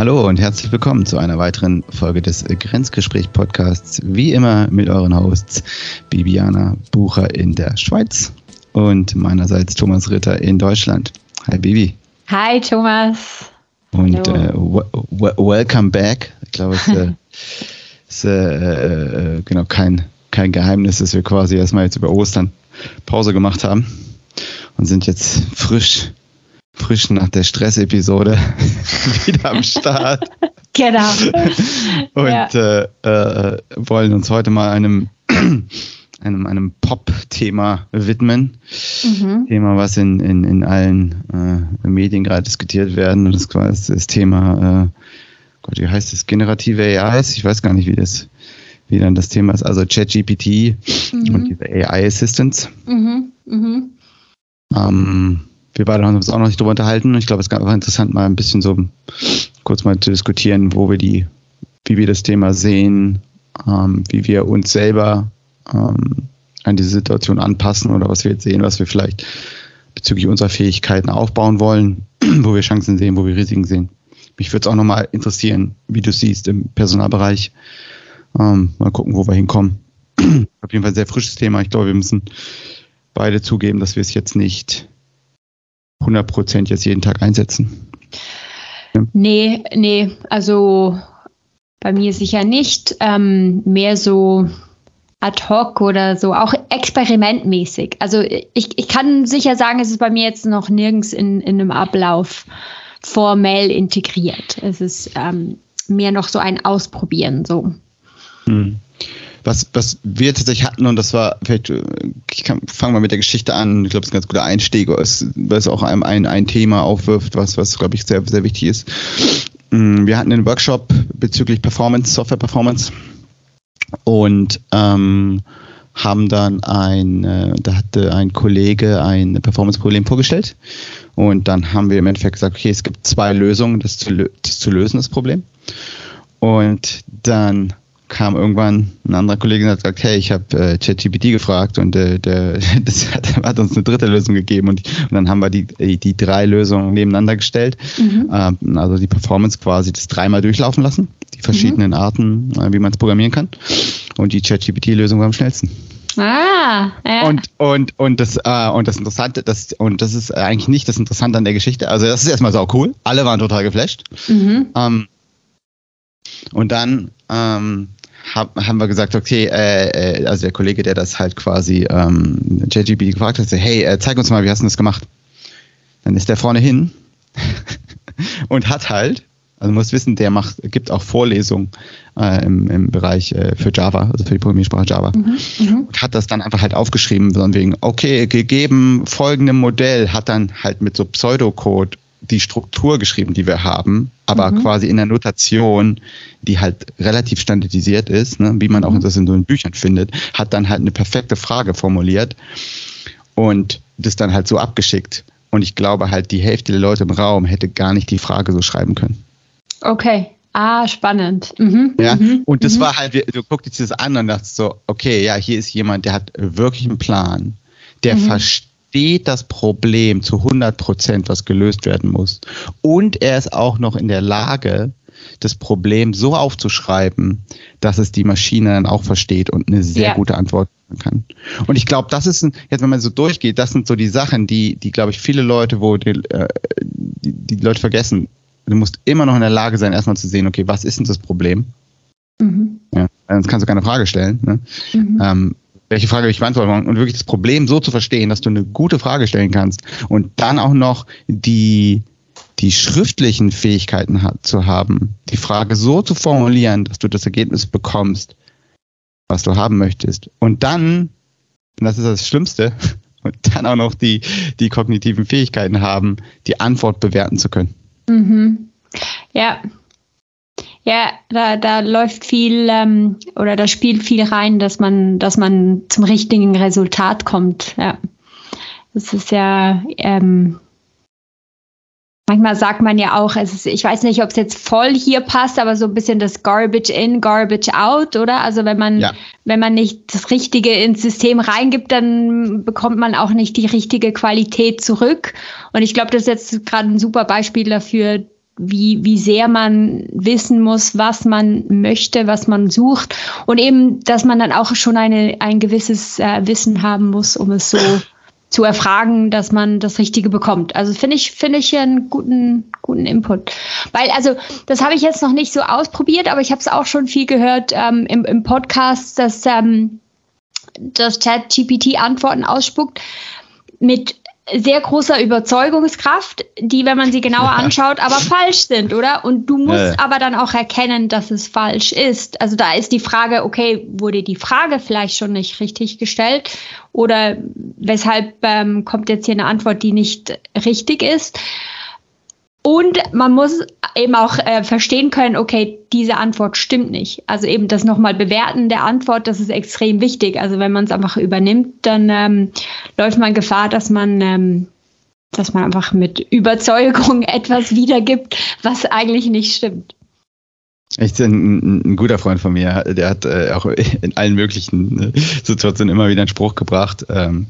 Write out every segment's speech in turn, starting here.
Hallo und herzlich willkommen zu einer weiteren Folge des Grenzgespräch-Podcasts. Wie immer mit euren Hosts Bibiana Bucher in der Schweiz und meinerseits Thomas Ritter in Deutschland. Hi Bibi. Hi Thomas. Und äh, welcome back. Ich glaube, es äh, ist äh, äh, genau kein, kein Geheimnis, dass wir quasi erstmal jetzt über Ostern Pause gemacht haben und sind jetzt frisch frisch nach der Stressepisode wieder am Start. Genau. Und ja. äh, äh, wollen uns heute mal einem, einem, einem Pop-Thema widmen. Mhm. Thema, was in, in, in allen äh, Medien gerade diskutiert werden. Und das ist quasi das Thema, äh, Gott, wie heißt das? Generative AIs? Ich weiß gar nicht, wie das wie dann das Thema ist, also ChatGPT mhm. und diese AI Assistants. Mhm. Mhm. Ähm, wir beide haben uns auch noch nicht drüber unterhalten. Ich glaube, es ist einfach interessant, mal ein bisschen so kurz mal zu diskutieren, wo wir die, wie wir das Thema sehen, ähm, wie wir uns selber ähm, an diese Situation anpassen oder was wir jetzt sehen, was wir vielleicht bezüglich unserer Fähigkeiten aufbauen wollen, wo wir Chancen sehen, wo wir Risiken sehen. Mich würde es auch nochmal interessieren, wie du siehst im Personalbereich. Ähm, mal gucken, wo wir hinkommen. Auf jeden Fall ein sehr frisches Thema. Ich glaube, wir müssen beide zugeben, dass wir es jetzt nicht 100 Prozent jetzt jeden Tag einsetzen. Ja. Nee, nee, also bei mir sicher nicht. Ähm, mehr so ad hoc oder so, auch experimentmäßig. Also ich, ich kann sicher sagen, es ist bei mir jetzt noch nirgends in, in einem Ablauf formell integriert. Es ist ähm, mehr noch so ein Ausprobieren so. Hm was, was wir tatsächlich hatten, und das war, vielleicht, äh, ich fangen wir mit der Geschichte an, ich glaube, es ist ein ganz guter Einstieg, weil es auch ein, ein, ein Thema aufwirft, was, was glaube ich, sehr, sehr wichtig ist. Mm, wir hatten einen Workshop bezüglich Performance, Software Performance und ähm, haben dann ein, äh, da hatte ein Kollege ein Performance-Problem vorgestellt und dann haben wir im Endeffekt gesagt, okay, es gibt zwei Lösungen, das zu, das zu lösen, das Problem. Und dann kam irgendwann ein anderer Kollege und hat gesagt, hey, ich habe äh, ChatGPT gefragt und äh, der, das hat, hat, uns eine dritte Lösung gegeben und, und, dann haben wir die, die drei Lösungen nebeneinander gestellt. Mhm. Ähm, also die Performance quasi das dreimal durchlaufen lassen, die verschiedenen mhm. Arten, äh, wie man es programmieren kann. Und die ChatGPT-Lösung war am schnellsten. Ah, ja. Und, und, und, das, äh, und das Interessante, das, und das ist eigentlich nicht das Interessante an der Geschichte. Also, das ist erstmal sau cool. Alle waren total geflasht. Mhm. Ähm, und dann ähm, hab, haben wir gesagt, okay, äh, äh, also der Kollege, der das halt quasi ähm, JGB gefragt hat, hey, äh, zeig uns mal, wie hast du das gemacht? Dann ist der vorne hin und hat halt, also muss wissen, der macht, gibt auch Vorlesungen äh, im, im Bereich äh, für Java, also für die Programmiersprache Java. Mhm, mhm, und hat das dann einfach halt aufgeschrieben, von wegen, okay, gegeben folgendem Modell, hat dann halt mit so Pseudocode die Struktur geschrieben, die wir haben, aber mhm. quasi in der Notation, die halt relativ standardisiert ist, ne, wie man auch mhm. das in so Büchern findet, hat dann halt eine perfekte Frage formuliert und das dann halt so abgeschickt. Und ich glaube halt, die Hälfte der Leute im Raum hätte gar nicht die Frage so schreiben können. Okay. Ah, spannend. Mhm. Ja, mhm. und das mhm. war halt, du guckst dir das an und dachtest so, okay, ja, hier ist jemand, der hat wirklich einen Plan, der mhm. versteht, versteht das Problem zu 100 Prozent, was gelöst werden muss. Und er ist auch noch in der Lage, das Problem so aufzuschreiben, dass es die Maschine dann auch versteht und eine sehr ja. gute Antwort kann. Und ich glaube, das ist, ein, jetzt wenn man so durchgeht, das sind so die Sachen, die, die glaube ich, viele Leute, wo die, äh, die, die Leute vergessen. Du musst immer noch in der Lage sein, erstmal zu sehen, okay, was ist denn das Problem? Mhm. Ja, sonst kannst du keine Frage stellen. Ne? Mhm. Ähm, welche Frage ich beantworten und wirklich das Problem so zu verstehen, dass du eine gute Frage stellen kannst und dann auch noch die, die schriftlichen Fähigkeiten hat, zu haben, die Frage so zu formulieren, dass du das Ergebnis bekommst, was du haben möchtest. Und dann, und das ist das Schlimmste, und dann auch noch die, die kognitiven Fähigkeiten haben, die Antwort bewerten zu können. Mhm. Ja, ja, da, da läuft viel ähm, oder da spielt viel rein, dass man, dass man zum richtigen Resultat kommt. Ja. Das ist ja, ähm, manchmal sagt man ja auch, es ist, ich weiß nicht, ob es jetzt voll hier passt, aber so ein bisschen das Garbage in, Garbage out, oder? Also wenn man, ja. wenn man nicht das Richtige ins System reingibt, dann bekommt man auch nicht die richtige Qualität zurück. Und ich glaube, das ist jetzt gerade ein super Beispiel dafür, wie, wie sehr man wissen muss, was man möchte, was man sucht und eben, dass man dann auch schon eine, ein gewisses äh, Wissen haben muss, um es so zu erfragen, dass man das Richtige bekommt. Also finde ich, finde ich hier einen guten, guten Input. Weil, also, das habe ich jetzt noch nicht so ausprobiert, aber ich habe es auch schon viel gehört ähm, im, im Podcast, dass ähm, das Chat-GPT Antworten ausspuckt mit sehr großer Überzeugungskraft, die, wenn man sie genauer anschaut, aber falsch sind, oder? Und du musst ja, aber dann auch erkennen, dass es falsch ist. Also da ist die Frage, okay, wurde die Frage vielleicht schon nicht richtig gestellt? Oder weshalb ähm, kommt jetzt hier eine Antwort, die nicht richtig ist? Und man muss eben auch äh, verstehen können, okay, diese Antwort stimmt nicht. Also eben das nochmal bewerten der Antwort, das ist extrem wichtig. Also wenn man es einfach übernimmt, dann ähm, läuft man Gefahr, dass man, ähm, dass man einfach mit Überzeugung etwas wiedergibt, was eigentlich nicht stimmt. Echt ein, ein, guter Freund von mir, der hat äh, auch in allen möglichen äh, Situationen immer wieder einen Spruch gebracht. Ähm,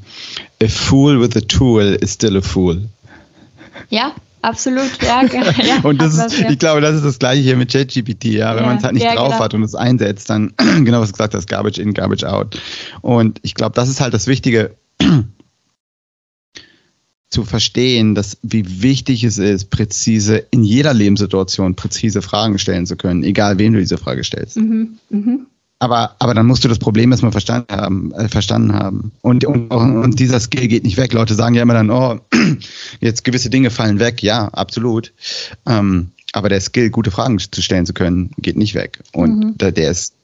a fool with a tool is still a fool. Ja, Absolut, ja. ja und das ist, ich glaube, das ist das gleiche hier mit ChatGPT, ja. Wenn ja, man es halt nicht ja, drauf genau. hat und es einsetzt, dann, genau was du gesagt hast, Garbage in, Garbage out. Und ich glaube, das ist halt das Wichtige, zu verstehen, dass wie wichtig es ist, präzise in jeder Lebenssituation präzise Fragen stellen zu können, egal wem du diese Frage stellst. Mhm, mhm. Aber, aber dann musst du das Problem erstmal verstanden haben, äh, verstanden haben. Und, und, und dieser Skill geht nicht weg. Leute sagen ja immer dann, oh, jetzt gewisse Dinge fallen weg. Ja, absolut. Ähm, aber der Skill, gute Fragen zu stellen zu können, geht nicht weg. Und mhm. der, der ist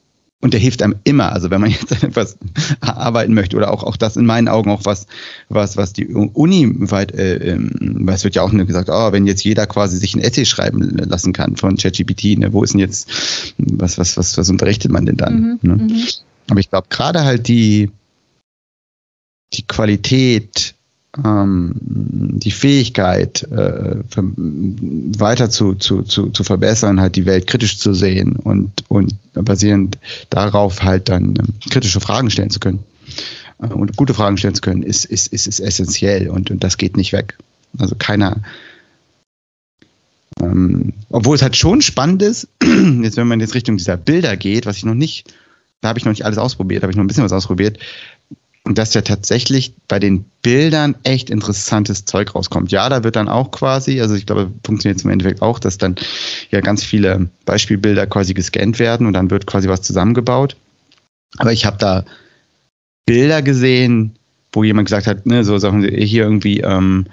und der hilft einem immer. Also wenn man jetzt etwas arbeiten möchte oder auch, auch das in meinen Augen auch was, was, was die Uni weit, äh, ähm, es wird ja auch nur gesagt, oh, wenn jetzt jeder quasi sich ein Essay schreiben lassen kann von ChatGPT, ne, wo ist denn jetzt, was, was, was, was unterrichtet man denn dann? Mhm, ne? Mhm. Aber ich glaube, gerade halt die, die Qualität ähm, die Fähigkeit, äh, weiter zu, zu, zu, zu verbessern, halt die Welt kritisch zu sehen und, und basierend darauf halt dann ähm, kritische Fragen stellen zu können äh, und gute Fragen stellen zu können, ist, ist, ist, ist essentiell und, und das geht nicht weg. Also keiner, ähm, obwohl es halt schon spannend ist, jetzt wenn man jetzt Richtung dieser Bilder geht, was ich noch nicht, da habe ich noch nicht alles ausprobiert, habe ich noch ein bisschen was ausprobiert, dass ja tatsächlich bei den Bildern echt interessantes Zeug rauskommt. Ja, da wird dann auch quasi, also ich glaube, funktioniert im Endeffekt auch, dass dann ja ganz viele Beispielbilder quasi gescannt werden und dann wird quasi was zusammengebaut. Aber ich habe da Bilder gesehen, wo jemand gesagt hat, ne, so Sachen hier irgendwie, ähm,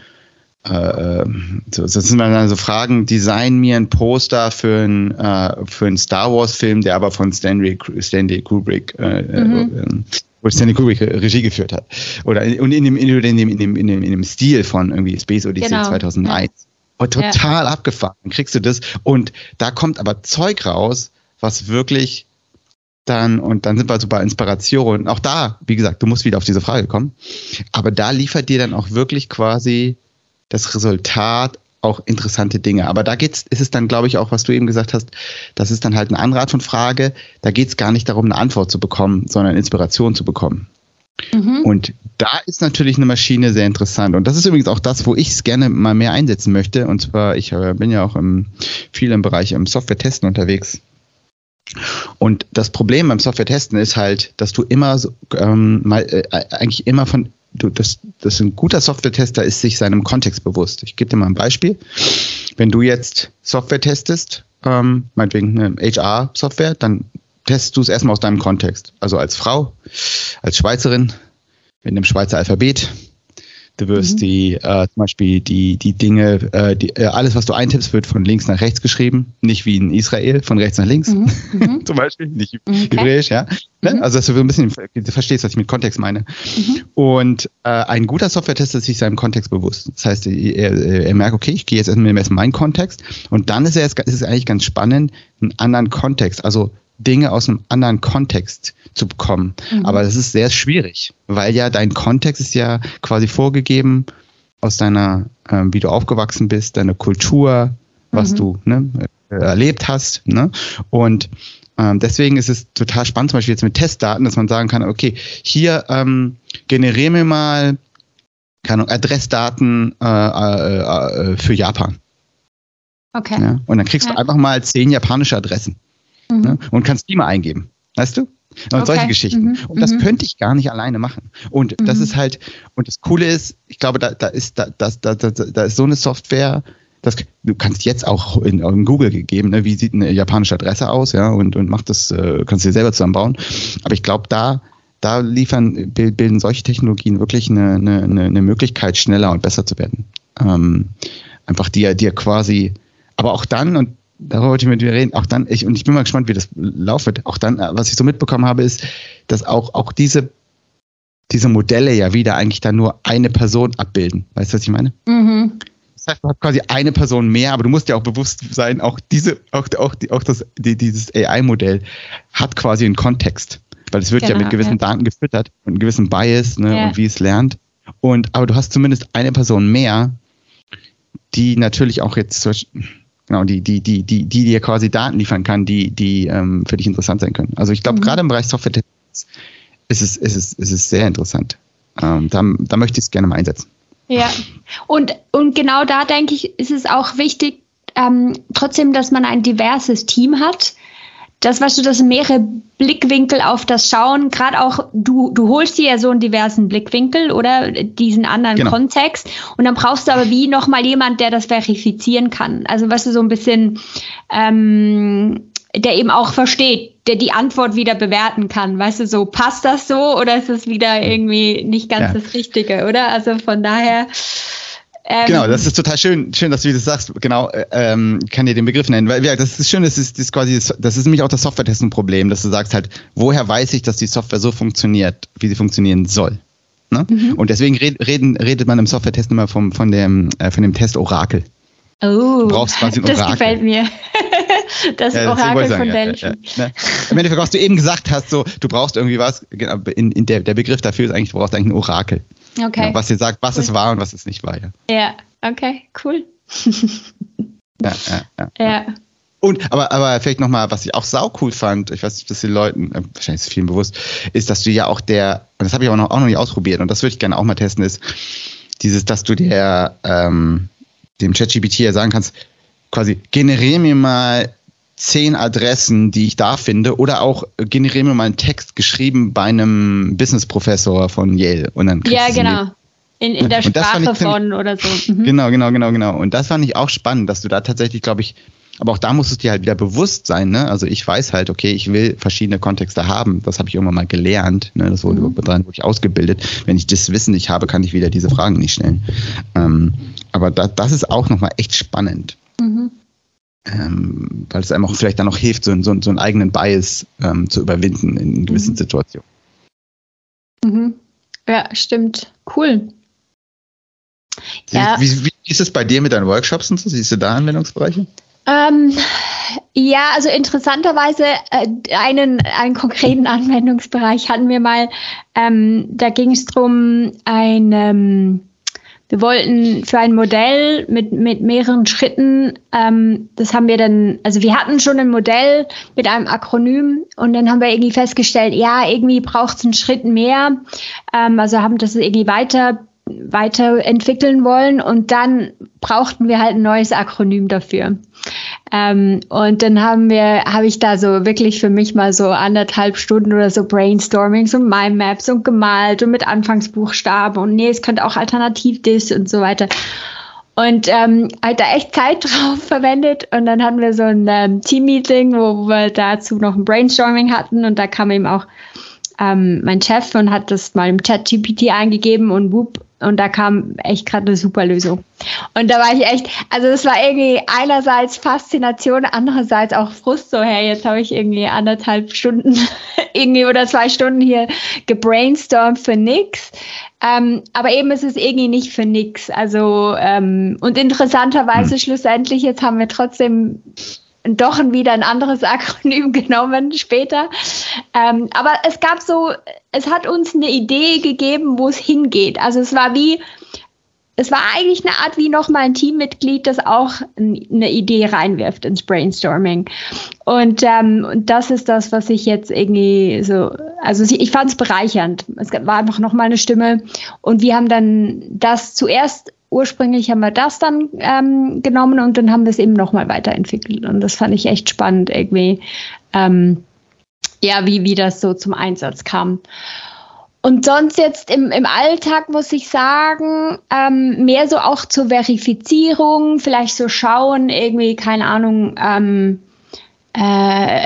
äh, so, das sind dann so Fragen, design mir ein Poster für einen äh, für einen Star Wars Film, der aber von Stanley, Stanley Kubrick äh, äh mhm. äh, wo Stanley Kubrick Regie geführt hat. Oder in, in, dem, in, dem, in, dem, in, dem, in dem Stil von irgendwie Space Odyssey genau. 2001. Ja. Und total ja. abgefahren. Dann kriegst du das. Und da kommt aber Zeug raus, was wirklich dann, und dann sind wir so bei Inspiration. Auch da, wie gesagt, du musst wieder auf diese Frage kommen. Aber da liefert dir dann auch wirklich quasi das Resultat auch interessante Dinge. Aber da geht's, ist es dann, glaube ich, auch, was du eben gesagt hast, das ist dann halt eine andere Art von Frage. Da geht es gar nicht darum, eine Antwort zu bekommen, sondern Inspiration zu bekommen. Mhm. Und da ist natürlich eine Maschine sehr interessant. Und das ist übrigens auch das, wo ich es gerne mal mehr einsetzen möchte. Und zwar, ich äh, bin ja auch im, viel im Bereich im Software-Testen unterwegs. Und das Problem beim Software-Testen ist halt, dass du immer so, ähm, mal, äh, eigentlich immer von du, das, das ein guter Software-Tester ist sich seinem Kontext bewusst. Ich gebe dir mal ein Beispiel. Wenn du jetzt Software testest, ähm, meinetwegen eine HR-Software, dann testest du es erstmal aus deinem Kontext. Also als Frau, als Schweizerin, mit einem Schweizer Alphabet, Du wirst mhm. die, äh, zum Beispiel die, die Dinge, äh, die, äh, alles, was du eintippst, wird von links nach rechts geschrieben. Nicht wie in Israel, von rechts nach links. Mhm. mhm. zum Beispiel, nicht okay. hebräisch, ja. Ne? Mhm. Also, dass du ein bisschen du verstehst, was ich mit Kontext meine. Mhm. Und äh, ein guter Software-Tester ist sich seinem Kontext bewusst. Das heißt, er, er merkt, okay, ich gehe jetzt erstmal in meinen Kontext. Und dann ist, er, ist es eigentlich ganz spannend, einen anderen Kontext, also Dinge aus einem anderen Kontext zu bekommen. Mhm. Aber das ist sehr schwierig, weil ja dein Kontext ist ja quasi vorgegeben aus deiner, äh, wie du aufgewachsen bist, deine Kultur, was mhm. du ne, erlebt hast. Ne? Und ähm, deswegen ist es total spannend, zum Beispiel jetzt mit Testdaten, dass man sagen kann, okay, hier ähm, generiere mir mal keine Adressdaten äh, äh, äh, für Japan. Okay. Ja? Und dann kriegst ja. du einfach mal zehn japanische Adressen mhm. ne? und kannst die mal eingeben. Weißt du? Und okay. solche Geschichten. Mhm. Und das mhm. könnte ich gar nicht alleine machen. Und das mhm. ist halt, und das Coole ist, ich glaube, da, da ist, da, da, da, da ist so eine Software, das, du kannst jetzt auch in, in Google gegeben, ne, wie sieht eine japanische Adresse aus, ja, und, und mach das, äh, kannst du dir selber zusammenbauen. Aber ich glaube, da, da liefern, bilden solche Technologien wirklich eine, eine, eine Möglichkeit, schneller und besser zu werden. Ähm, einfach dir, dir quasi, aber auch dann, und darüber wollte ich mit dir reden, auch dann, ich, und ich bin mal gespannt, wie das laufen wird, auch dann, was ich so mitbekommen habe, ist, dass auch, auch diese, diese Modelle ja wieder eigentlich dann nur eine Person abbilden. Weißt du, was ich meine? Mhm. Das heißt, du hast quasi eine Person mehr, aber du musst ja auch bewusst sein, auch diese, auch, auch, auch das, die, dieses AI-Modell hat quasi einen Kontext. Weil es wird genau, ja mit gewissen ja. Daten gefüttert und einem gewissen Bias ne, ja. und wie es lernt. Und, aber du hast zumindest eine Person mehr, die natürlich auch jetzt genau, die, die, die, die, die dir quasi Daten liefern kann, die, die ähm, für dich interessant sein können. Also ich glaube, mhm. gerade im Bereich Software ist es, ist, es, ist es sehr interessant. Ähm, da, da möchte ich es gerne mal einsetzen. Ja, und, und genau da denke ich, ist es auch wichtig, ähm, trotzdem, dass man ein diverses Team hat. Das, weißt du, dass mehrere Blickwinkel auf das schauen, gerade auch du, du holst dir ja so einen diversen Blickwinkel oder diesen anderen genau. Kontext und dann brauchst du aber wie nochmal jemand, der das verifizieren kann. Also, weißt du, so ein bisschen, ähm, der eben auch versteht, der die Antwort wieder bewerten kann. Weißt du, so passt das so oder ist es wieder irgendwie nicht ganz ja. das Richtige, oder? Also von daher. Ähm, genau, das ist total schön, schön, dass du das sagst. Genau, äh, ähm, kann dir den Begriff nennen, weil ja, das ist schön, das ist, das ist quasi, das ist nämlich auch das Software-Testen-Problem, dass du sagst halt, woher weiß ich, dass die Software so funktioniert, wie sie funktionieren soll? Ne? Mhm. Und deswegen red, reden, redet man im Software-Test immer vom, von dem, äh, von dem Test Orakel. Oh, du brauchst quasi ein Orakel. das gefällt mir. das ja, Orakel von Delphi. Ja, ja, Im Endeffekt, was du eben gesagt hast, so, du brauchst irgendwie was, genau, in, in der, der Begriff dafür ist eigentlich, du brauchst eigentlich ein Orakel. Okay. was dir sagt, was cool. es war und was es nicht war. Ja, ja okay, cool. ja, ja, ja. ja. Und, aber, aber vielleicht nochmal, was ich auch sau cool fand, ich weiß nicht, ob das den Leuten, äh, wahrscheinlich ist es vielen bewusst, ist, dass du ja auch der, und das habe ich auch noch, auch noch nicht ausprobiert und das würde ich gerne auch mal testen, ist dieses, dass du der, ähm, dem ChatGPT ja sagen kannst, quasi generiere mir mal zehn Adressen, die ich da finde, oder auch generiere mir mal einen Text geschrieben bei einem Business-Professor von Yale. Und dann ja, genau. In, in der Sprache von oder so. Mhm. Genau, genau, genau, genau. Und das fand ich auch spannend, dass du da tatsächlich, glaube ich, aber auch da musst du dir halt wieder bewusst sein, ne? Also ich weiß halt, okay, ich will verschiedene Kontexte haben. Das habe ich irgendwann mal gelernt. Ne? Das wurde mhm. dran wirklich ausgebildet. Wenn ich das Wissen nicht habe, kann ich wieder diese Fragen nicht stellen. Ähm, aber da, das ist auch nochmal echt spannend. Mhm. Ähm, weil es einem auch vielleicht dann noch hilft, so, so, so einen eigenen Bias ähm, zu überwinden in gewissen mhm. Situationen. Mhm. Ja, stimmt. Cool. Ja. Wie, wie, ist es bei dir mit deinen Workshops und so? Siehst du da Anwendungsbereiche? Ähm, ja, also interessanterweise äh, einen, einen konkreten Anwendungsbereich hatten wir mal. Ähm, da ging es darum, ein ähm, wir wollten für ein Modell mit, mit mehreren Schritten, ähm, das haben wir dann, also wir hatten schon ein Modell mit einem Akronym und dann haben wir irgendwie festgestellt, ja, irgendwie braucht es einen Schritt mehr. Ähm, also haben das irgendwie weiter weiterentwickeln wollen und dann brauchten wir halt ein neues Akronym dafür. Ähm, und dann haben wir, habe ich da so wirklich für mich mal so anderthalb Stunden oder so Brainstormings und Mindmaps und gemalt und mit Anfangsbuchstaben und nee, es könnte auch alternativ das und so weiter. Und ähm, halt da echt Zeit drauf verwendet. Und dann hatten wir so ein ähm, Team-Meeting, wo wir dazu noch ein Brainstorming hatten. Und da kam eben auch ähm, mein Chef und hat das mal im Chat-GPT eingegeben und whoop, und da kam echt gerade eine super Lösung. Und da war ich echt, also es war irgendwie einerseits Faszination, andererseits auch Frust, so, hey, jetzt habe ich irgendwie anderthalb Stunden irgendwie oder zwei Stunden hier gebrainstormt für nix. Ähm, aber eben ist es irgendwie nicht für nix. Also, ähm, und interessanterweise hm. schlussendlich, jetzt haben wir trotzdem doch wieder ein anderes Akronym genommen später. Ähm, aber es gab so, es hat uns eine Idee gegeben, wo es hingeht. Also es war wie, es war eigentlich eine Art wie nochmal ein Teammitglied, das auch eine Idee reinwirft ins Brainstorming. Und, ähm, und das ist das, was ich jetzt irgendwie so, also ich fand es bereichernd. Es war einfach nochmal eine Stimme und wir haben dann das zuerst ursprünglich haben wir das dann ähm, genommen und dann haben wir es eben nochmal weiterentwickelt. Und das fand ich echt spannend irgendwie, ähm, ja, wie, wie das so zum Einsatz kam. Und sonst jetzt im, im Alltag muss ich sagen, ähm, mehr so auch zur Verifizierung, vielleicht so schauen, irgendwie, keine Ahnung, ähm, äh,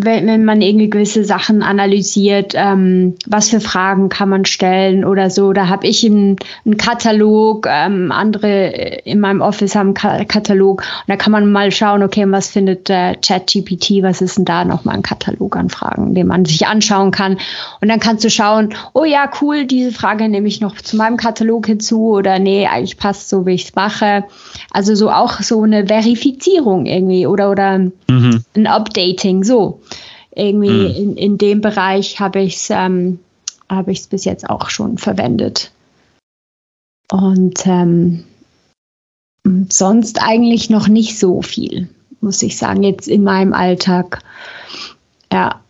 wenn, wenn man irgendwie gewisse Sachen analysiert, ähm, was für Fragen kann man stellen oder so. Da habe ich einen, einen Katalog, ähm, andere in meinem Office haben einen Katalog und da kann man mal schauen, okay, was findet äh, ChatGPT, was ist denn da nochmal ein Katalog an Fragen, den man sich anschauen kann. Und dann kannst du schauen, oh ja, cool, diese Frage nehme ich noch zu meinem Katalog hinzu oder nee, eigentlich passt so, wie ich es mache. Also so auch so eine Verifizierung irgendwie oder, oder mhm. ein Updating, so irgendwie mhm. in, in dem Bereich habe ich es ähm, hab bis jetzt auch schon verwendet. Und ähm, sonst eigentlich noch nicht so viel, muss ich sagen, jetzt in meinem Alltag. Ja.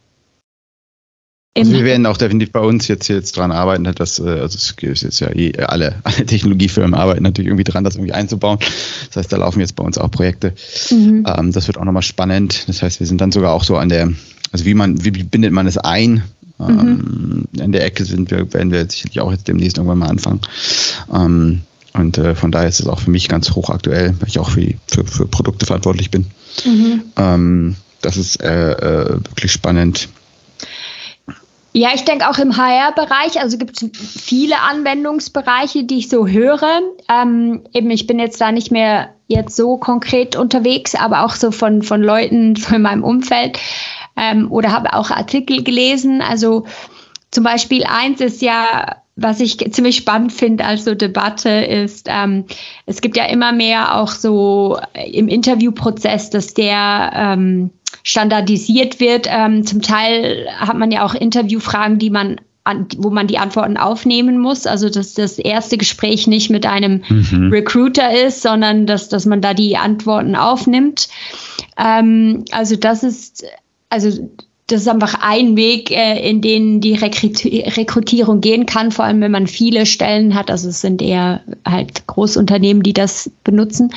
Also wir werden auch definitiv bei uns jetzt, jetzt dran arbeiten, dass, äh, also es ist jetzt ja eh, alle, alle Technologiefirmen arbeiten natürlich irgendwie dran, das irgendwie einzubauen. Das heißt, da laufen jetzt bei uns auch Projekte. Mhm. Ähm, das wird auch nochmal spannend. Das heißt, wir sind dann sogar auch so an der, also wie man, wie bindet man es ein? Mhm. Ähm, in der Ecke sind wir, werden wir sicherlich auch jetzt demnächst irgendwann mal anfangen. Ähm, und äh, von daher ist es auch für mich ganz hochaktuell, weil ich auch für, für, für Produkte verantwortlich bin. Mhm. Ähm, das ist äh, äh, wirklich spannend. Ja, ich denke auch im HR-Bereich, also gibt es viele Anwendungsbereiche, die ich so höre. Ähm, eben, ich bin jetzt da nicht mehr jetzt so konkret unterwegs, aber auch so von, von Leuten von meinem Umfeld ähm, oder habe auch Artikel gelesen. Also zum Beispiel eins ist ja, was ich ziemlich spannend finde als so Debatte ist, ähm, es gibt ja immer mehr auch so im Interviewprozess, dass der ähm, standardisiert wird. Ähm, zum Teil hat man ja auch Interviewfragen, die man wo man die Antworten aufnehmen muss. Also dass das erste Gespräch nicht mit einem mhm. Recruiter ist, sondern dass, dass man da die Antworten aufnimmt. Ähm, also das ist also das ist einfach ein Weg, äh, in den die Rekrutierung gehen kann, vor allem wenn man viele Stellen hat. Also es sind eher halt Großunternehmen, die das benutzen.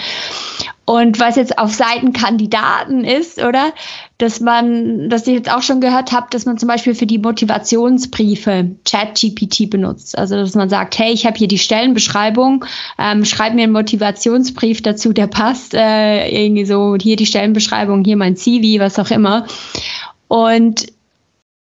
Und was jetzt auf Seiten Kandidaten ist, oder? Dass man, dass ich jetzt auch schon gehört habe, dass man zum Beispiel für die Motivationsbriefe ChatGPT benutzt. Also dass man sagt, hey, ich habe hier die Stellenbeschreibung, ähm, schreib mir einen Motivationsbrief dazu, der passt. Äh, irgendwie so, hier die Stellenbeschreibung, hier mein CV, was auch immer. Und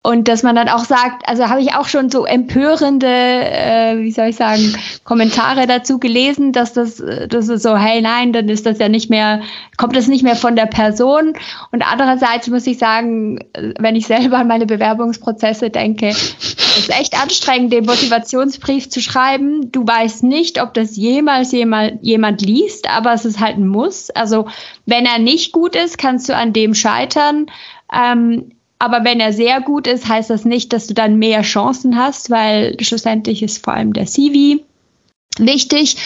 und dass man dann auch sagt, also habe ich auch schon so empörende, äh, wie soll ich sagen, Kommentare dazu gelesen, dass das, das ist so, hey, nein, dann ist das ja nicht mehr, kommt das nicht mehr von der Person. Und andererseits muss ich sagen, wenn ich selber an meine Bewerbungsprozesse denke, ist echt anstrengend, den Motivationsbrief zu schreiben. Du weißt nicht, ob das jemals jemand, jemand liest, aber es ist halt ein Muss. Also wenn er nicht gut ist, kannst du an dem scheitern. Ähm, aber wenn er sehr gut ist, heißt das nicht, dass du dann mehr Chancen hast, weil schlussendlich ist vor allem der CV wichtig.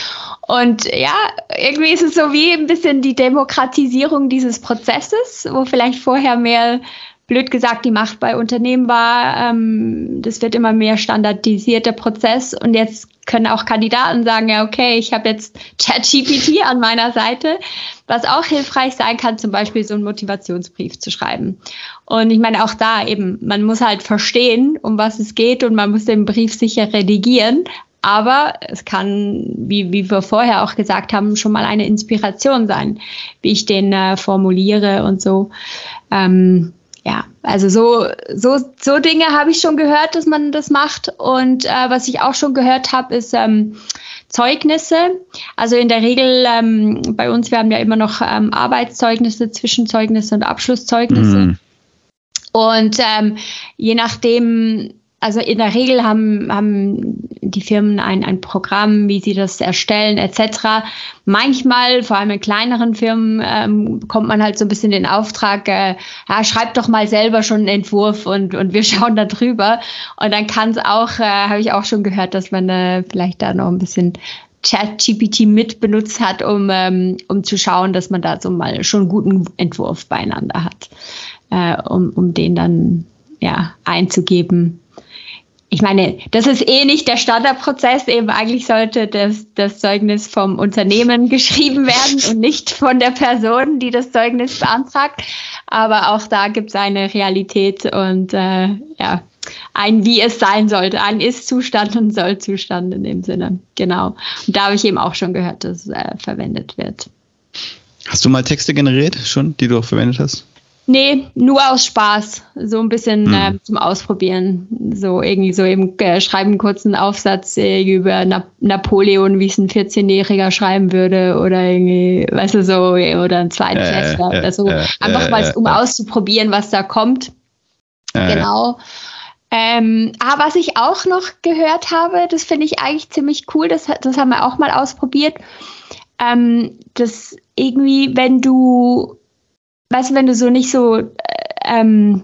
Und ja, irgendwie ist es so wie ein bisschen die Demokratisierung dieses Prozesses, wo vielleicht vorher mehr blöd gesagt die Macht bei Unternehmen war. Ähm, das wird immer mehr standardisierter Prozess und jetzt können auch Kandidaten sagen, ja, okay, ich habe jetzt ChatGPT an meiner Seite, was auch hilfreich sein kann, zum Beispiel so einen Motivationsbrief zu schreiben. Und ich meine, auch da eben, man muss halt verstehen, um was es geht und man muss den Brief sicher redigieren. Aber es kann, wie, wie wir vorher auch gesagt haben, schon mal eine Inspiration sein, wie ich den äh, formuliere und so. Ähm, ja, also so, so, so Dinge habe ich schon gehört, dass man das macht. Und äh, was ich auch schon gehört habe, ist ähm, Zeugnisse. Also in der Regel ähm, bei uns, wir haben ja immer noch ähm, Arbeitszeugnisse, Zwischenzeugnisse und Abschlusszeugnisse. Mhm. Und ähm, je nachdem, also in der Regel haben, haben die Firmen ein, ein Programm, wie sie das erstellen, etc. Manchmal, vor allem in kleineren Firmen, ähm, bekommt man halt so ein bisschen den Auftrag, äh, ja, schreibt doch mal selber schon einen Entwurf und, und wir schauen da drüber. Und dann kann es auch, äh, habe ich auch schon gehört, dass man äh, vielleicht da noch ein bisschen ChatGPT mit benutzt hat, um, ähm, um zu schauen, dass man da so mal schon einen guten Entwurf beieinander hat, äh, um, um den dann ja einzugeben ich meine, das ist eh nicht der Standardprozess. Eben eigentlich sollte das, das Zeugnis vom Unternehmen geschrieben werden und nicht von der Person, die das Zeugnis beantragt. Aber auch da gibt es eine Realität und äh, ja, ein wie es sein sollte, ein Ist-Zustand und Soll-Zustand in dem Sinne. Genau. Und da habe ich eben auch schon gehört, dass es äh, verwendet wird. Hast du mal Texte generiert schon, die du auch verwendet hast? Nee, nur aus Spaß. So ein bisschen mhm. äh, zum Ausprobieren. So irgendwie so eben äh, schreiben einen kurzen Aufsatz äh, über Na Napoleon, wie es ein 14-Jähriger schreiben würde oder irgendwie, weißt du, so, oder ein Zweitklässler oder so. Einfach mal, um auszuprobieren, was da kommt. genau. Ähm, aber was ich auch noch gehört habe, das finde ich eigentlich ziemlich cool, das, das haben wir auch mal ausprobiert. Ähm, dass irgendwie, wenn du weißt du, wenn du so nicht so, äh, ähm,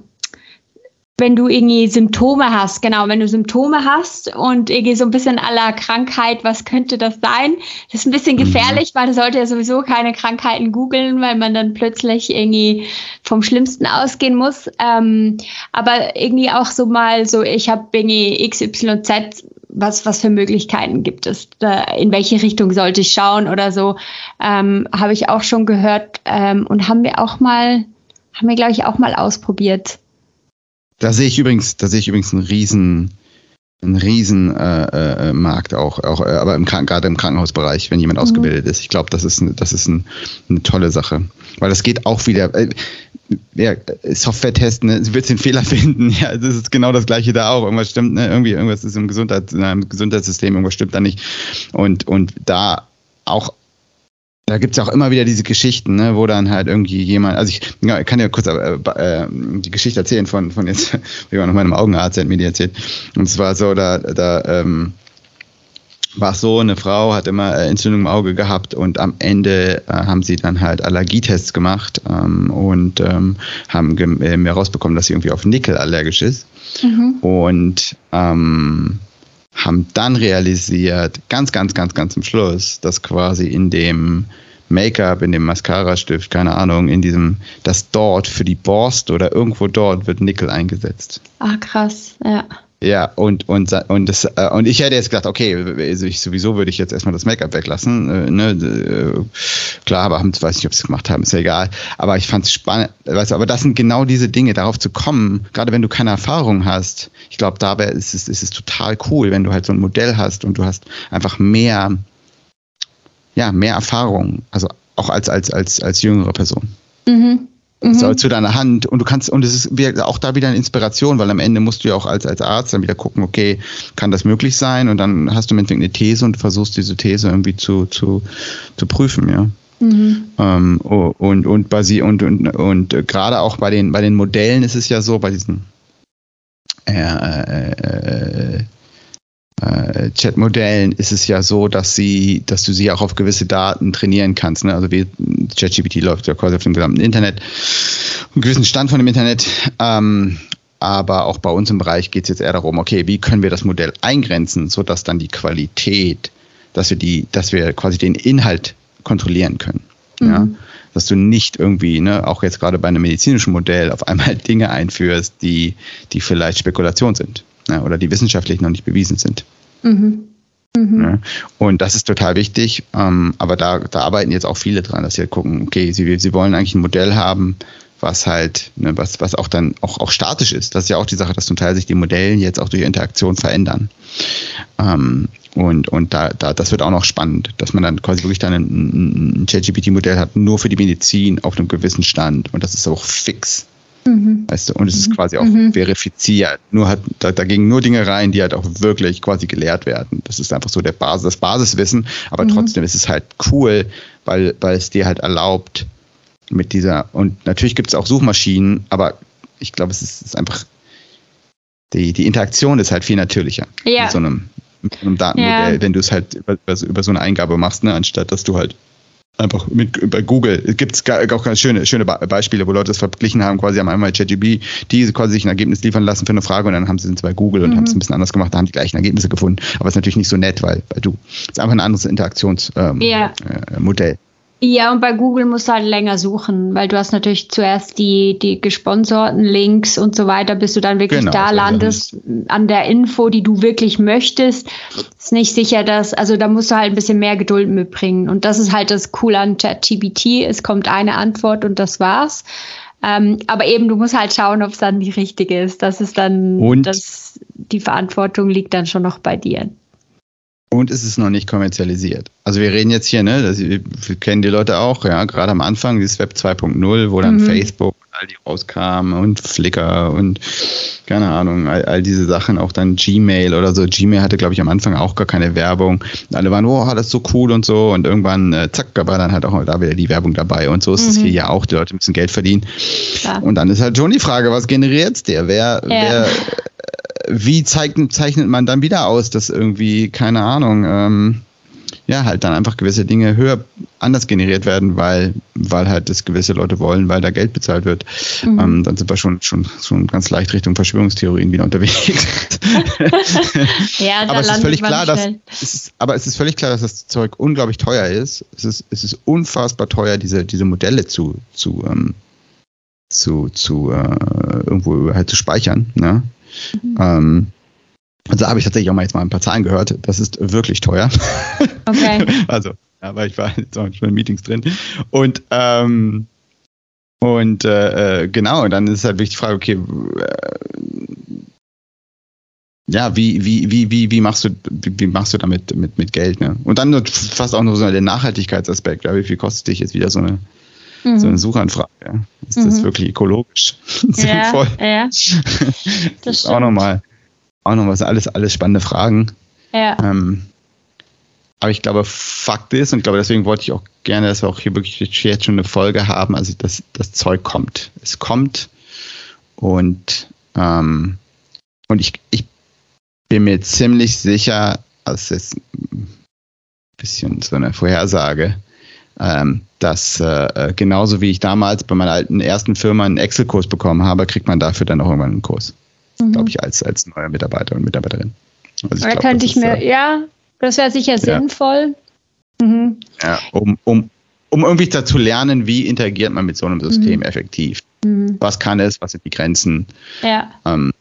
wenn du irgendwie Symptome hast, genau, wenn du Symptome hast und irgendwie so ein bisschen aller Krankheit, was könnte das sein? Das ist ein bisschen mhm. gefährlich, weil du sollte ja sowieso keine Krankheiten googeln, weil man dann plötzlich irgendwie vom Schlimmsten ausgehen muss. Ähm, aber irgendwie auch so mal so, ich habe irgendwie XYZ was, was für Möglichkeiten gibt es? Da, in welche Richtung sollte ich schauen oder so? Ähm, Habe ich auch schon gehört ähm, und haben wir auch mal, haben wir, glaube ich, auch mal ausprobiert. Da sehe ich übrigens, da sehe ich übrigens einen riesen, einen riesen äh, äh, Markt auch, auch äh, aber im gerade im Krankenhausbereich, wenn jemand mhm. ausgebildet ist. Ich glaube, das ist, das ist ein, eine tolle Sache. Weil das geht auch wieder. Äh, ja, Software testen, ne? wird den Fehler finden. Ja, das ist genau das gleiche da auch. Irgendwas stimmt, ne? irgendwie irgendwas ist im Gesundheits, in einem Gesundheitssystem, irgendwas stimmt da nicht. Und, und da auch da gibt es auch immer wieder diese Geschichten, ne, wo dann halt irgendwie jemand, also ich ja, kann ja kurz äh, äh, die Geschichte erzählen von, von jetzt, wie man noch meinem Augenarzt hat mir die erzählt. Und zwar so, da, da ähm, war es so, eine Frau hat immer äh, Entzündung im Auge gehabt und am Ende äh, haben sie dann halt Allergietests gemacht ähm, und ähm, haben äh, mir rausbekommen, dass sie irgendwie auf Nickel allergisch ist. Mhm. Und ähm, haben dann realisiert, ganz, ganz, ganz, ganz zum Schluss, dass quasi in dem Make-up, in dem Mascara-Stift, keine Ahnung, in diesem, dass dort für die Borste oder irgendwo dort wird Nickel eingesetzt. Ah, krass, ja. Ja, und, und, und, das, äh, und ich hätte jetzt gedacht, okay, also ich, sowieso würde ich jetzt erstmal das Make-up weglassen. Äh, ne? Äh, klar, aber haben, weiß nicht, ob sie es gemacht haben, ist ja egal. Aber ich fand es spannend, weißt du, aber das sind genau diese Dinge, darauf zu kommen, gerade wenn du keine Erfahrung hast. Ich glaube, dabei ist es, ist es total cool, wenn du halt so ein Modell hast und du hast einfach mehr, ja, mehr Erfahrung, also auch als, als, als, als jüngere Person. Mhm mhm. so zu deiner Hand und du kannst, und es ist auch da wieder eine Inspiration, weil am Ende musst du ja auch als, als Arzt dann wieder gucken, okay, kann das möglich sein? Und dann hast du im Endeffekt eine These und versuchst diese These irgendwie zu, zu, zu prüfen, ja. Mhm. Ähm, und und, basi und, und, und äh, gerade auch bei den, bei den Modellen ist es ja so, bei diesen äh, äh, äh Chat-Modellen ist es ja so, dass sie, dass du sie auch auf gewisse Daten trainieren kannst. Ne? Also wie ChatGPT läuft ja quasi auf dem gesamten Internet, einen gewissen Stand von dem Internet. Ähm, aber auch bei uns im Bereich geht es jetzt eher darum, okay, wie können wir das Modell eingrenzen, sodass dann die Qualität, dass wir die, dass wir quasi den Inhalt kontrollieren können. Mhm. Ja? Dass du nicht irgendwie, ne, auch jetzt gerade bei einem medizinischen Modell, auf einmal Dinge einführst, die, die vielleicht Spekulation sind ja, oder die wissenschaftlich noch nicht bewiesen sind. Mhm. Mhm. Ja, und das ist total wichtig, ähm, aber da, da arbeiten jetzt auch viele dran, dass sie halt gucken, okay, sie, sie wollen eigentlich ein Modell haben, was halt, ne, was, was auch dann auch, auch statisch ist. Das ist ja auch die Sache, dass zum Teil sich die Modelle jetzt auch durch Interaktion verändern. Ähm, und und da, da, das wird auch noch spannend, dass man dann quasi wirklich dann ein, ein ChatGPT-Modell hat, nur für die Medizin auf einem gewissen Stand. Und das ist auch fix. Mhm. Weißt du, und es ist mhm. quasi auch mhm. verifiziert. Nur hat, da, da gingen nur Dinge rein, die halt auch wirklich quasi gelehrt werden. Das ist einfach so der Basis, das Basiswissen, aber mhm. trotzdem ist es halt cool, weil, weil es dir halt erlaubt, mit dieser, und natürlich gibt es auch Suchmaschinen, aber ich glaube, es ist, ist, einfach, die, die Interaktion ist halt viel natürlicher. Ja. Mit so einem, mit so einem Datenmodell, ja. wenn du es halt über, über so eine Eingabe machst, ne, anstatt dass du halt einfach mit bei Google. Es gibt auch ganz schöne, schöne Beispiele, wo Leute das verglichen haben, quasi haben einmal ChatGPT, die quasi sich ein Ergebnis liefern lassen für eine Frage und dann haben sie es bei Google und mhm. haben es ein bisschen anders gemacht, da haben die gleichen Ergebnisse gefunden. Aber es ist natürlich nicht so nett, weil, weil du, es ist einfach ein anderes Interaktionsmodell. Ähm, ja. äh, Ja, und bei Google musst du halt länger suchen, weil du hast natürlich zuerst die, die gesponserten Links und so weiter, bis du dann wirklich genau, da landest an der Info, die du wirklich möchtest. Ist nicht sicher, dass, also da musst du halt ein bisschen mehr Geduld mitbringen. Und das ist halt das Coole an ChatGPT. Es kommt eine Antwort und das war's. Ähm, aber eben, du musst halt schauen, ob es dann die richtige ist. Das ist dann, und das, die Verantwortung liegt dann schon noch bei dir. Und es ist noch nicht kommerzialisiert. Also wir reden jetzt hier, ne, das, wir kennen die Leute auch, ja, gerade am Anfang, dieses Web 2.0, wo dann mhm. Facebook und all die rauskamen und Flickr und keine Ahnung, all, all, diese Sachen, auch dann Gmail oder so. Gmail hatte, glaube ich, am Anfang auch gar keine Werbung. Alle waren, oh, das ist so cool und so. Und irgendwann, äh, zack, war dann halt auch da wieder die Werbung dabei. Und so ist es mhm. hier ja auch. Die Leute müssen Geld verdienen. Klar. Und dann ist halt schon die Frage, was generiert der? Wer, ja. wer wie zeichnet, zeichnet man dann wieder aus, dass irgendwie, keine Ahnung, ähm, ja, halt dann einfach gewisse Dinge höher anders generiert werden, weil, weil halt das gewisse Leute wollen, weil da Geld bezahlt wird. Mhm. Ähm, dann sind wir schon, schon, schon ganz leicht Richtung Verschwörungstheorien wieder unterwegs. ja, aber es ist völlig klar, dass, es ist, aber es ist völlig klar, dass das Zeug unglaublich teuer ist. Es ist, es ist unfassbar teuer, diese, diese Modelle zu, zu, ähm, zu, zu äh, irgendwo halt zu speichern. Ne? Mhm. Ähm, also habe ich tatsächlich auch mal jetzt mal ein paar Zahlen gehört. Das ist wirklich teuer. Okay. also, ja, weil ich war jetzt auch schon in Meetings drin. Und ähm, und äh, äh, genau, dann ist halt wirklich die Frage, okay, äh, ja, wie, wie, wie, wie, wie machst du, wie, wie machst du damit mit, mit Geld, ne? Und dann fast auch noch so der Nachhaltigkeitsaspekt, ja, wie viel kostet dich jetzt wieder so eine mhm. so eine Suchanfrage. Ist mhm. das wirklich ökologisch sinnvoll? Ja, ja. Das, das ist auch nochmal, auch noch was, alles, alles spannende Fragen. Ja. Ähm, aber ich glaube, Fakt ist, und ich glaube, deswegen wollte ich auch gerne, dass wir auch hier wirklich jetzt schon eine Folge haben, also dass das Zeug kommt. Es kommt und, ähm, und ich, ich bin mir ziemlich sicher, das ist ein bisschen so eine Vorhersage, ähm, dass äh, genauso wie ich damals bei meiner alten ersten Firma einen Excel-Kurs bekommen habe, kriegt man dafür dann auch irgendwann einen Kurs. Mhm. Glaube ich, als, als neuer Mitarbeiter und Mitarbeiterin. Also da könnte ich mir, äh, ja, das wäre sicher ja. sinnvoll. Mhm. Ja, um, um, um irgendwie dazu lernen, wie interagiert man mit so einem System mhm. effektiv. Mhm. Was kann es, was sind die Grenzen? Ja. Ähm,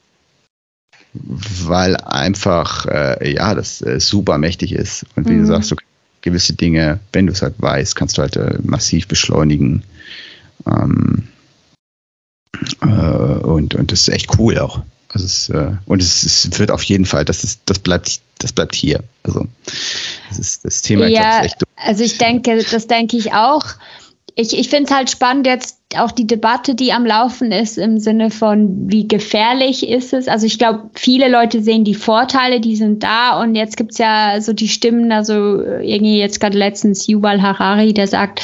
weil einfach, äh, ja, das äh, super mächtig ist. Und wie du mhm. sagst, du gewisse Dinge, wenn du es halt weißt, kannst du halt äh, massiv beschleunigen. Ähm, äh, und, und das ist echt cool auch. Also es, äh, und es, es, wird auf jeden Fall, das ist, das bleibt, das bleibt hier. Also das ist das Thema. Ja, ich glaub, also ich denke, das denke ich auch ich, ich finde es halt spannend jetzt auch die Debatte, die am Laufen ist im Sinne von, wie gefährlich ist es. Also ich glaube, viele Leute sehen die Vorteile, die sind da und jetzt gibt's ja so die Stimmen, also irgendwie jetzt gerade letztens Yuval Harari, der sagt,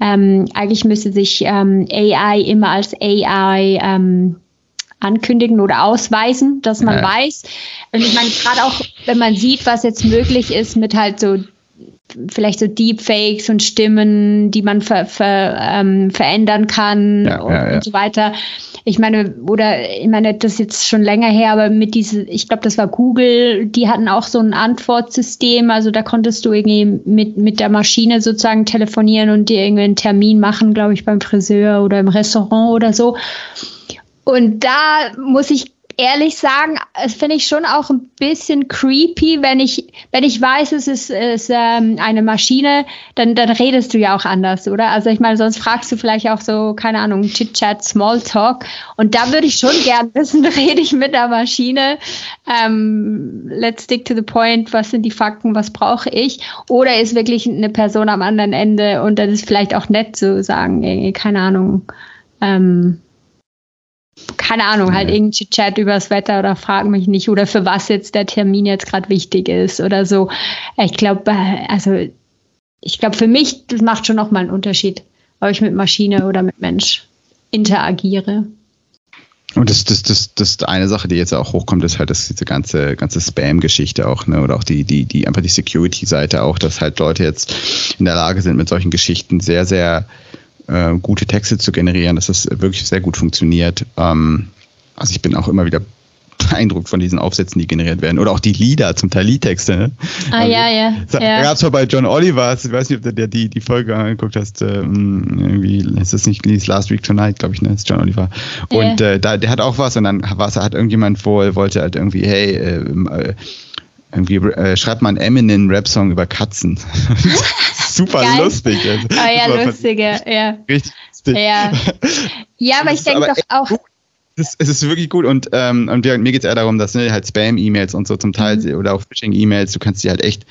ähm, eigentlich müsste sich ähm, AI immer als AI ähm, ankündigen oder ausweisen, dass man ja. weiß. Und ich meine, gerade auch, wenn man sieht, was jetzt möglich ist mit halt so vielleicht so Deepfakes und Stimmen, die man ver, ver, ähm, verändern kann ja, und, ja, ja. und, so weiter. Ich meine, oder ich meine, das ist jetzt schon länger her, aber mit diese, ich glaube, das war Google, die hatten auch so ein Antwortsystem, also da konntest du irgendwie mit, mit der Maschine sozusagen telefonieren und dir irgendwie einen Termin machen, glaube ich, beim Friseur oder im Restaurant oder so. Und da muss ich ehrlich sagen, es finde ich schon auch ein bisschen creepy, wenn ich, wenn ich weiß, es ist, ist ähm, eine Maschine, dann, dann redest du ja auch anders, oder? Also ich meine, sonst fragst du vielleicht auch so, keine Ahnung, Chit-Chat, Smalltalk. Und da würde ich schon gern wissen, rede ich mit der Maschine? Ähm, let's stick to the point, was sind die Fakten, was brauche ich? Oder ist wirklich eine Person am anderen Ende und dann ist vielleicht auch nett zu sagen, keine Ahnung, ähm, keine Ahnung, halt ja. irgendein Chat übers Wetter oder frag mich nicht oder für was jetzt der Termin jetzt gerade wichtig ist oder so. Ich glaube, äh, also ich glaube für mich, das macht schon nochmal einen Unterschied, ob ich mit Maschine oder mit Mensch interagiere. Und das, das, das, das eine Sache, die jetzt auch hochkommt, ist halt das, diese ganze, ganze Spam-Geschichte auch, ne? Oder auch die, die, die, einfach die Security-Seite auch, dass halt Leute jetzt in der Lage sind, mit solchen Geschichten sehr, sehr äh, gute Texte zu generieren, dass das wirklich sehr gut funktioniert. Ähm, also ich bin auch immer wieder beeindruckt von diesen Aufsätzen, die generiert werden. Oder auch die Lieder, zum Teil Liedtexte. Ne? Ah, also, ja, ja. Da ja. gab es mal bei John Oliver, ich weiß nicht, ob du dir die, die Folge angeguckt hast, ähm, irgendwie, ist das nicht Last Week Tonight, glaube ich, ne? Das ist John Oliver. Und ja. äh, da, der hat auch was und dann was, hat irgendjemand wohl, wollte halt irgendwie, hey, äh, irgendwie äh, schreibt man Eminem Rap-Song über Katzen. Super Geil. lustig. Also, ah ja, lustiger, ja. Richtig lustig. Ja, ja aber ich denke doch auch. Es, es ist wirklich gut und, ähm, und mir geht es eher darum, dass ne, halt Spam-E-Mails und so zum Teil mhm. oder auch Phishing-E-Mails, du kannst die halt echt,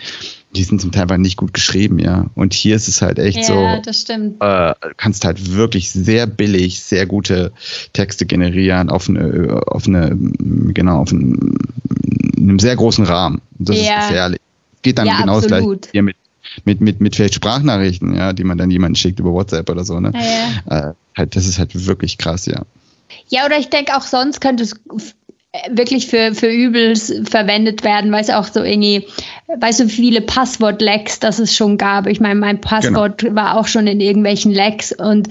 die sind zum Teil einfach nicht gut geschrieben, ja. Und hier ist es halt echt ja, so. Ja, das stimmt. Äh, kannst halt wirklich sehr billig, sehr gute Texte generieren auf eine, auf eine, genau, auf einen, einem sehr großen Rahmen. Das ja. ist gefährlich. Geht dann ja, genau das gleiche hier mit mit, mit, mit vielleicht Sprachnachrichten, ja, die man dann jemanden schickt über WhatsApp oder so. Ne? Ja, ja. Äh, halt, das ist halt wirklich krass, ja. Ja, oder ich denke auch sonst könnte es wirklich für, für Übels verwendet werden, weil es auch so irgendwie, weißt du, viele Passwort-Lecks, das es schon gab. Ich meine, mein Passwort genau. war auch schon in irgendwelchen Lecks und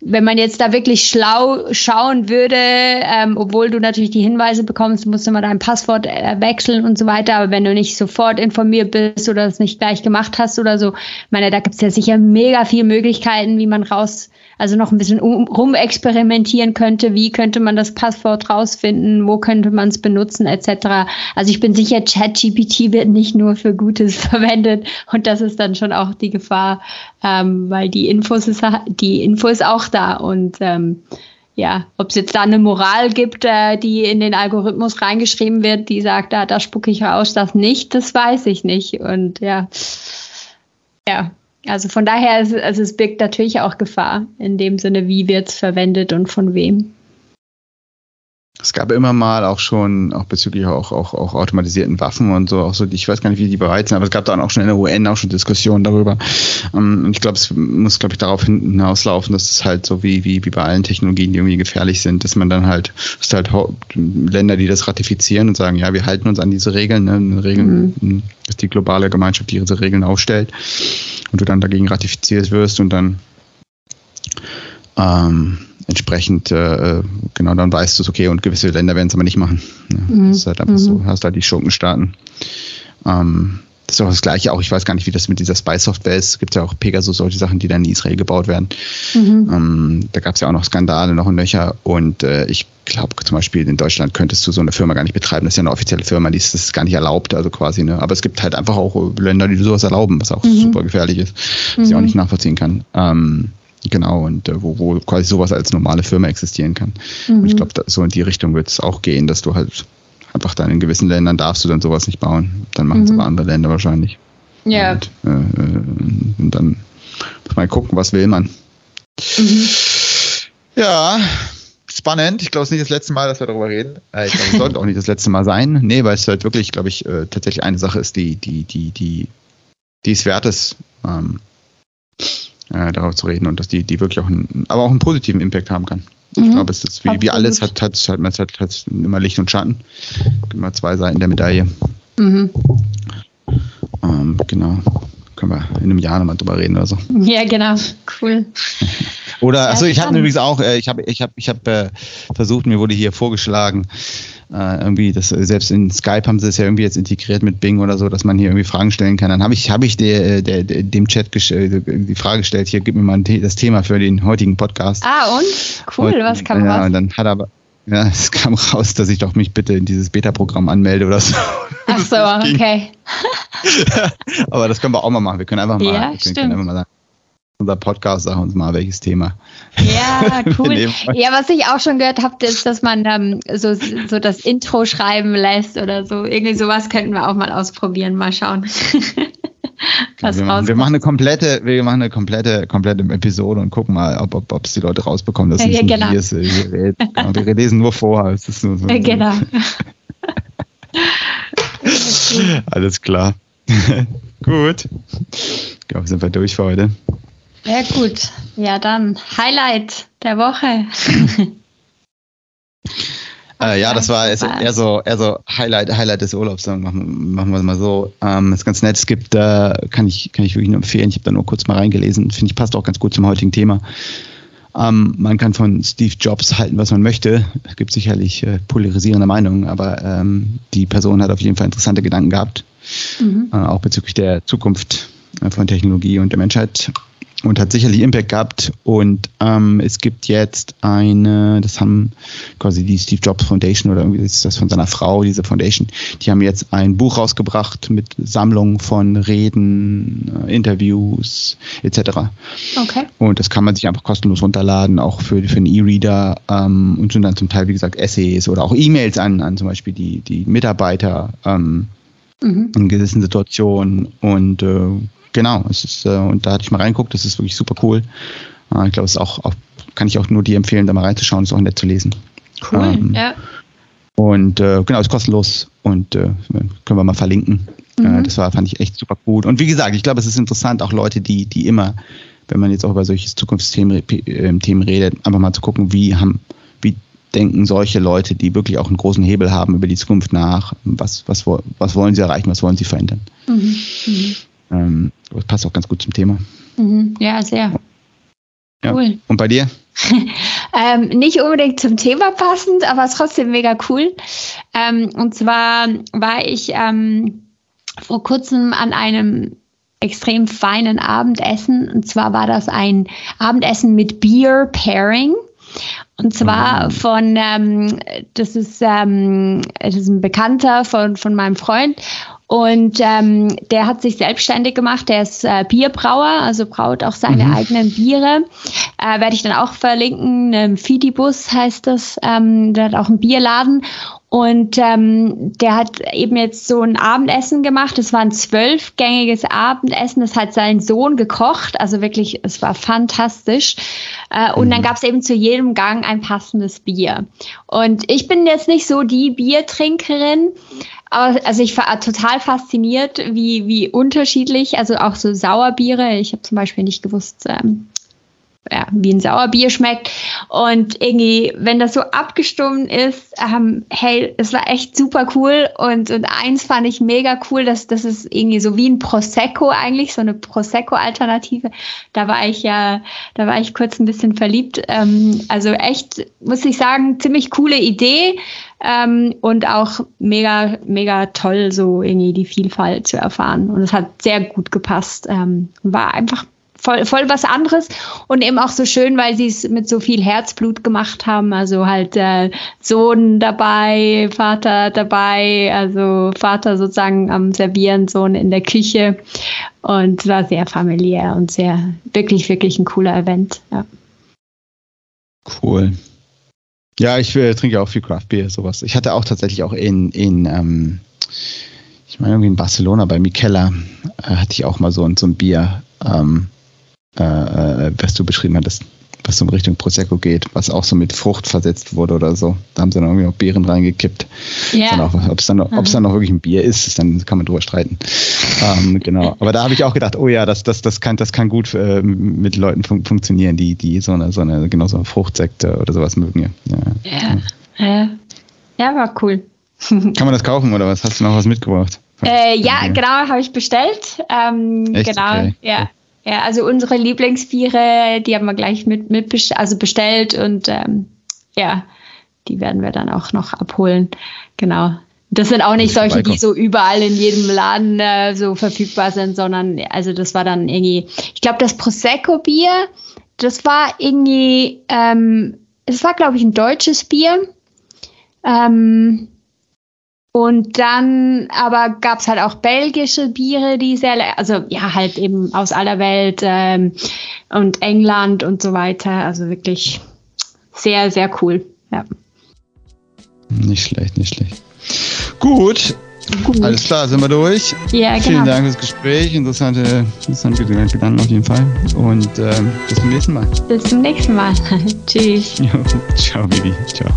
wenn man jetzt da wirklich schlau schauen würde, ähm, obwohl du natürlich die Hinweise bekommst, musst du mal dein Passwort äh, wechseln und so weiter, aber wenn du nicht sofort informiert bist oder es nicht gleich gemacht hast oder so, meine, da gibt es ja sicher mega viele Möglichkeiten, wie man raus also noch ein bisschen um, rumexperimentieren könnte, wie könnte man das Passwort rausfinden, wo könnte man es benutzen, etc. Also ich bin sicher, ChatGPT wird nicht nur für Gutes verwendet. Und das ist dann schon auch die Gefahr, ähm, weil die Infos ist, die Info ist auch da und ähm, ja, ob es jetzt da eine Moral gibt, äh, die in den Algorithmus reingeschrieben wird, die sagt, da, da spucke ich raus, das nicht, das weiß ich nicht. Und ja, ja, also von daher, also es birgt natürlich auch Gefahr in dem Sinne, wie wird es verwendet und von wem. Es gab immer mal auch schon, auch bezüglich auch, auch, auch automatisierten Waffen und so, auch so, ich weiß gar nicht, wie die bereit sind, aber es gab dann auch schon in der UN auch schon Diskussionen darüber. Ähm, und ich glaube, es muss, glaube ich, darauf hinauslaufen, dass es halt so wie, wie, wie bei allen Technologien, die irgendwie gefährlich sind, dass man dann halt, es ist halt Länder, die das ratifizieren und sagen, ja, wir halten uns an diese Regeln, ne, Regeln, mhm. dass die globale Gemeinschaft diese Regeln aufstellt und du dann dagegen ratifiziert wirst und dann ähm, entsprechend, äh, genau, dann weißt du es, okay, und gewisse Länder werden es aber nicht machen. Ja, mhm. Das ist halt einfach mhm. so, hast halt die Schurkenstaaten. Ähm, das ist auch das Gleiche, auch ich weiß gar nicht, wie das mit dieser Spy-Software ist. Es gibt ja auch Pegasus, solche Sachen, die dann in Israel gebaut werden. Mhm. Ähm, da gab es ja auch noch Skandale, noch ein Löcher. Und äh, ich glaube zum Beispiel in Deutschland könntest du so eine Firma gar nicht betreiben. Das ist ja eine offizielle Firma, die ist das ist gar nicht erlaubt, also quasi. Ne? Aber es gibt halt einfach auch Länder, die sowas erlauben, was auch mhm. super gefährlich ist, was ich auch mhm. nicht nachvollziehen kann. Ähm, Genau, und äh, wo, wo quasi sowas als normale Firma existieren kann. Mhm. Und ich glaube, so in die Richtung wird es auch gehen, dass du halt einfach dann in gewissen Ländern darfst du dann sowas nicht bauen. Dann machen es mhm. aber andere Länder wahrscheinlich. Ja. Und, äh, äh, und dann muss man gucken, was will man. Mhm. Ja, spannend. Ich glaube, es ist nicht das letzte Mal, dass wir darüber reden. Äh, ich glaube, es sollte auch nicht das letzte Mal sein. Nee, weil es halt wirklich, glaube ich, äh, tatsächlich eine Sache ist, die, die, die, die, die es wert ist, ähm, äh, darauf zu reden und dass die, die wirklich auch einen, aber auch einen positiven Impact haben kann. Ich mhm. glaube, es ist wie, wie alles hat, hat, hat, hat, hat, hat immer Licht und Schatten. Immer zwei Seiten der Medaille. Mhm. Ähm, genau. Können wir in einem Jahr nochmal drüber reden oder so. Ja, genau. Cool. oder, achso, ich habe übrigens auch, äh, ich habe ich hab, ich hab, äh, versucht, mir wurde hier vorgeschlagen, äh, irgendwie, das, selbst in Skype haben sie es ja irgendwie jetzt integriert mit Bing oder so, dass man hier irgendwie Fragen stellen kann. Dann habe ich, hab ich der, äh, der, der, dem Chat äh, die Frage gestellt, hier gib mir mal das Thema für den heutigen Podcast. Ah, und? Cool, und, was kam ja, raus? Und dann hat er aber, ja, es kam raus, dass ich doch mich bitte in dieses Beta-Programm anmelde oder so. Ach so, okay. aber das können wir auch mal machen. Wir können einfach mal, ja, können, stimmt. können einfach mal sagen unser Podcast, sag uns mal, welches Thema. Ja, cool. ja, was ich auch schon gehört habe, ist, dass man ähm, so, so das Intro schreiben lässt oder so. Irgendwie sowas könnten wir auch mal ausprobieren, mal schauen. was wir, machen, wir machen eine komplette, wir machen eine komplette, komplette Episode und gucken mal, ob es ob, die Leute rausbekommen. Das ja, genau. Hier, wir, genau, wir lesen nur vor. Es ist nur so, genau. Alles klar. Gut. Ich glaube, sind wir durch für heute. Sehr gut. Ja, dann Highlight der Woche. äh, ja, das war eher so, eher so Highlight, Highlight des Urlaubs. Machen, machen wir es mal so. Ähm, ist ganz nett. Es gibt, äh, kann ich, kann ich wirklich nur empfehlen. Ich habe da nur kurz mal reingelesen. Finde ich passt auch ganz gut zum heutigen Thema. Ähm, man kann von Steve Jobs halten, was man möchte. Es gibt sicherlich äh, polarisierende Meinungen, aber ähm, die Person hat auf jeden Fall interessante Gedanken gehabt, mhm. äh, auch bezüglich der Zukunft äh, von Technologie und der Menschheit und hat sicherlich Impact gehabt. Und ähm, es gibt jetzt eine, das haben quasi die Steve Jobs Foundation oder irgendwie ist das von seiner Frau, diese Foundation, die haben jetzt ein Buch rausgebracht mit Sammlung von Reden, äh, Interviews etc. Okay. Und das kann man sich einfach kostenlos runterladen, auch für, für einen E-Reader ähm, und sind dann zum Teil, wie gesagt, Essays oder auch E-Mails an, an zum Beispiel die, die Mitarbeiter ähm, mhm. in gewissen Situationen und äh, genau, es ist, äh, und da hatte ich mal reinguckt, das ist wirklich super cool. Äh, ich glaube, es ist auch, auch, kann ich auch nur dir empfehlen, da mal reinzuschauen, ist auch nett zu lesen. Cool, ähm, ja. Und äh, genau, ist kostenlos und äh, können wir mal verlinken. Äh, mhm. das war, fand ich echt super gut. Und wie gesagt, ich glaube, es ist interessant, auch Leute, die, die immer, wenn man jetzt auch über solche Zukunftsthemen äh, Themen redet, einfach mal zu gucken, wie haben, wie denken solche Leute, die wirklich auch einen großen Hebel haben über die Zukunft nach, was, was, was wollen sie erreichen, was wollen sie verändern. Mhm. Mhm. Ähm, das passt auch ganz gut zum Thema. Mhm. Ja, sehr. Ja. Cool. Und bei dir? ähm, nicht unbedingt zum Thema passend, aber trotzdem mega cool. Ähm, und zwar war ich ähm, vor kurzem an einem extrem feinen Abendessen. Und zwar war das ein Abendessen mit Beer Pairing. Und zwar mhm. von, ähm, das, ist, ähm, das ist ein Bekannter von, von meinem Freund und ähm, der hat sich selbstständig gemacht. Der ist äh, Bierbrauer, also braut auch seine mhm. eigenen Biere. Äh, Werde ich dann auch verlinken. Ähm, Fidibus heißt das. Ähm, der hat auch einen Bierladen. Und ähm, der hat eben jetzt so ein Abendessen gemacht. Es war ein zwölfgängiges Abendessen. Das hat sein Sohn gekocht. Also wirklich, es war fantastisch. Äh, und dann mhm. gab es eben zu jedem Gang ein passendes Bier. Und ich bin jetzt nicht so die Biertrinkerin, aber also ich war total fasziniert, wie, wie unterschiedlich, also auch so Sauerbiere. Ich habe zum Beispiel nicht gewusst, ähm, ja, wie ein Sauerbier schmeckt. Und irgendwie, wenn das so abgestimmt ist, ähm, hey, es war echt super cool. Und, und eins fand ich mega cool, dass das ist irgendwie so wie ein Prosecco eigentlich, so eine Prosecco-Alternative. Da war ich ja, da war ich kurz ein bisschen verliebt. Ähm, also echt, muss ich sagen, ziemlich coole Idee. Ähm, und auch mega, mega toll, so irgendwie die Vielfalt zu erfahren. Und es hat sehr gut gepasst. Ähm, war einfach voll, voll was anderes und eben auch so schön, weil sie es mit so viel Herzblut gemacht haben. Also halt äh, Sohn dabei, Vater dabei, also Vater sozusagen am Servieren, Sohn in der Küche und war sehr familiär und sehr, wirklich, wirklich ein cooler Event. Ja. Cool. Ja, ich äh, trinke auch viel Craft Beer, sowas. Ich hatte auch tatsächlich auch in, in ähm, ich meine irgendwie in Barcelona bei Mikella, äh, hatte ich auch mal so, so ein Bier. Ähm, äh, äh, was du beschrieben hattest, was so in Richtung Prosecco geht, was auch so mit Frucht versetzt wurde oder so. Da haben sie dann irgendwie noch Beeren reingekippt. Ja. Ob es dann, noch, dann noch wirklich ein Bier ist, dann kann man drüber streiten. ähm, genau. Aber da habe ich auch gedacht, oh ja, das, das, das, kann, das kann gut äh, mit Leuten fun funktionieren, die, die so eine, so eine, genau so eine Fruchtsekte oder sowas mögen. Ja. Ja. ja. ja war cool. kann man das kaufen oder was? Hast du noch was mitgebracht? Äh, ja, genau, habe ich bestellt. Ähm, Echt? Genau, okay. ja. Ja, also unsere Lieblingsbiere, die haben wir gleich mit, mit also bestellt und ähm, ja, die werden wir dann auch noch abholen. Genau. Das sind auch nicht solche, die so überall in jedem Laden äh, so verfügbar sind, sondern also das war dann irgendwie, ich glaube, das Prosecco-Bier, das war irgendwie, ähm, es war, glaube ich, ein deutsches Bier. Ähm, und dann aber gab es halt auch belgische Biere, die sehr, also ja, halt eben aus aller Welt ähm, und England und so weiter. Also wirklich sehr, sehr cool. Ja. Nicht schlecht, nicht schlecht. Gut. Gut. Alles klar, sind wir durch. Ja, genau. Vielen Dank fürs Gespräch. Interessante, interessante Gedanken auf jeden Fall. Und ähm, bis zum nächsten Mal. Bis zum nächsten Mal. Tschüss. Jo, ciao, Bibi. Ciao.